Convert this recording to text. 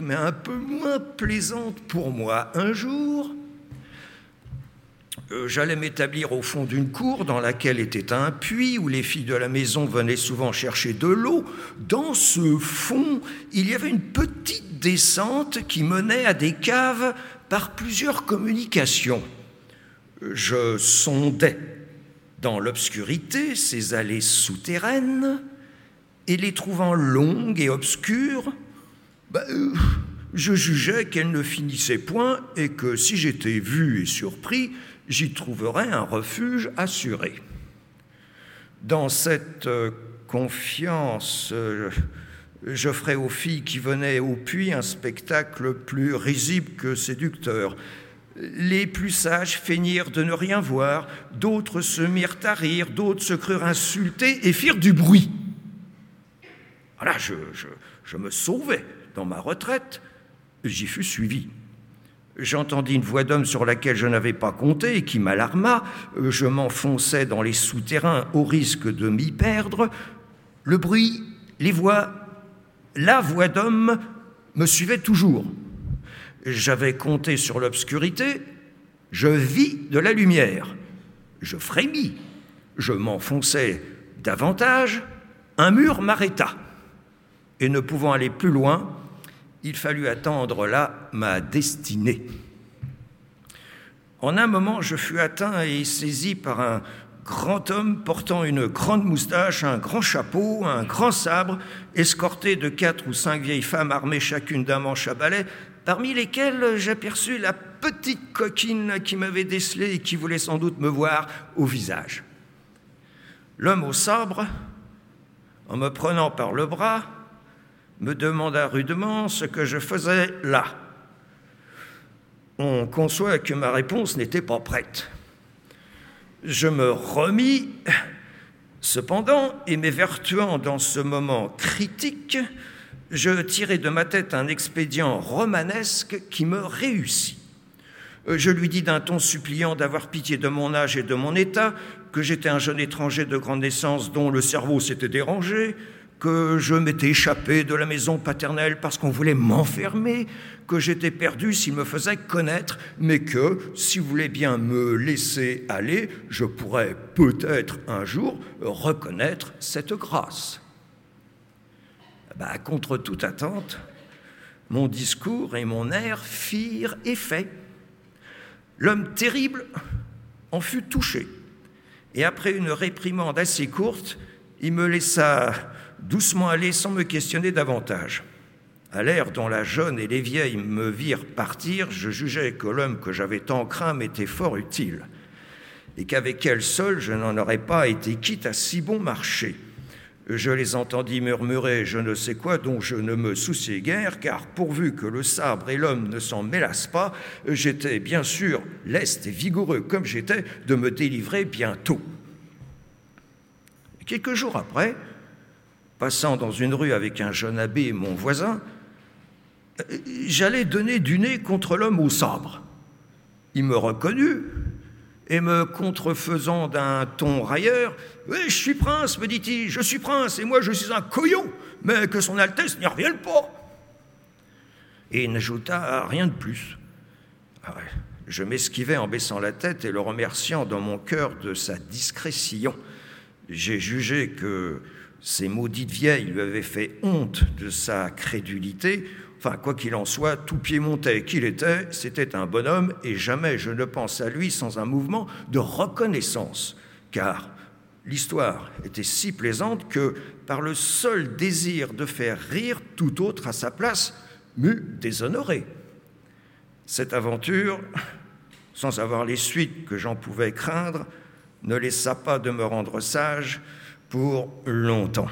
mais un peu moins plaisante pour moi. Un jour, euh, j'allais m'établir au fond d'une cour dans laquelle était un puits où les filles de la maison venaient souvent chercher de l'eau. Dans ce fond, il y avait une petite descente qui menait à des caves par plusieurs communications. Je sondais dans l'obscurité ces allées souterraines et les trouvant longues et obscures, bah, euh, je jugeais qu'elles ne finissaient point et que si j'étais vu et surpris, j'y trouverais un refuge assuré. Dans cette euh, confiance, euh, je ferais aux filles qui venaient au puits un spectacle plus risible que séducteur. Les plus sages feignirent de ne rien voir, d'autres se mirent à rire, d'autres se crurent insultés et firent du bruit. Voilà, je me sauvais dans ma retraite, j'y fus suivi. J'entendis une voix d'homme sur laquelle je n'avais pas compté et qui m'alarma. Je m'enfonçais dans les souterrains au risque de m'y perdre. Le bruit, les voix, la voix d'homme me suivait toujours. J'avais compté sur l'obscurité, je vis de la lumière. Je frémis, je m'enfonçais davantage, un mur m'arrêta. Et ne pouvant aller plus loin, il fallut attendre là ma destinée. En un moment, je fus atteint et saisi par un grand homme portant une grande moustache, un grand chapeau, un grand sabre, escorté de quatre ou cinq vieilles femmes armées chacune d'un manche à balai, parmi lesquelles j'aperçus la petite coquine qui m'avait décelé et qui voulait sans doute me voir au visage. L'homme au sabre, en me prenant par le bras, me demanda rudement ce que je faisais là. On conçoit que ma réponse n'était pas prête. Je me remis, cependant, et m'évertuant dans ce moment critique, je tirai de ma tête un expédient romanesque qui me réussit. Je lui dis d'un ton suppliant d'avoir pitié de mon âge et de mon état, que j'étais un jeune étranger de grande naissance dont le cerveau s'était dérangé, que je m'étais échappé de la maison paternelle parce qu'on voulait m'enfermer, que j'étais perdu s'il me faisait connaître, mais que, si vous voulez bien me laisser aller, je pourrais peut-être un jour reconnaître cette grâce. Bah, contre toute attente, mon discours et mon air firent effet. L'homme terrible en fut touché, et après une réprimande assez courte, il me laissa doucement aller sans me questionner davantage. À l'air dont la jeune et les vieilles me virent partir, je jugeais que l'homme que j'avais tant craint m'était fort utile, et qu'avec elle seule je n'en aurais pas été quitte à si bon marché. Je les entendis murmurer je ne sais quoi dont je ne me souciais guère, car pourvu que le sabre et l'homme ne s'en mêlassent pas, j'étais bien sûr leste et vigoureux comme j'étais de me délivrer bientôt. Quelques jours après, passant dans une rue avec un jeune abbé, mon voisin, j'allais donner du nez contre l'homme au sabre. Il me reconnut et me contrefaisant d'un ton railleur, je suis prince, me dit-il, je suis prince, et moi je suis un couillon, mais que son Altesse n'y revienne pas. Et il n'ajouta rien de plus. Ah je m'esquivais en baissant la tête et le remerciant dans mon cœur de sa discrétion. J'ai jugé que ces maudites vieilles lui avaient fait honte de sa crédulité. Enfin, quoi qu'il en soit, tout pied montait qu'il était, c'était un bonhomme, et jamais je ne pense à lui sans un mouvement de reconnaissance, car l'histoire était si plaisante que, par le seul désir de faire rire, tout autre à sa place m'eût déshonoré. Cette aventure, sans avoir les suites que j'en pouvais craindre, ne laissa pas de me rendre sage, pour longtemps.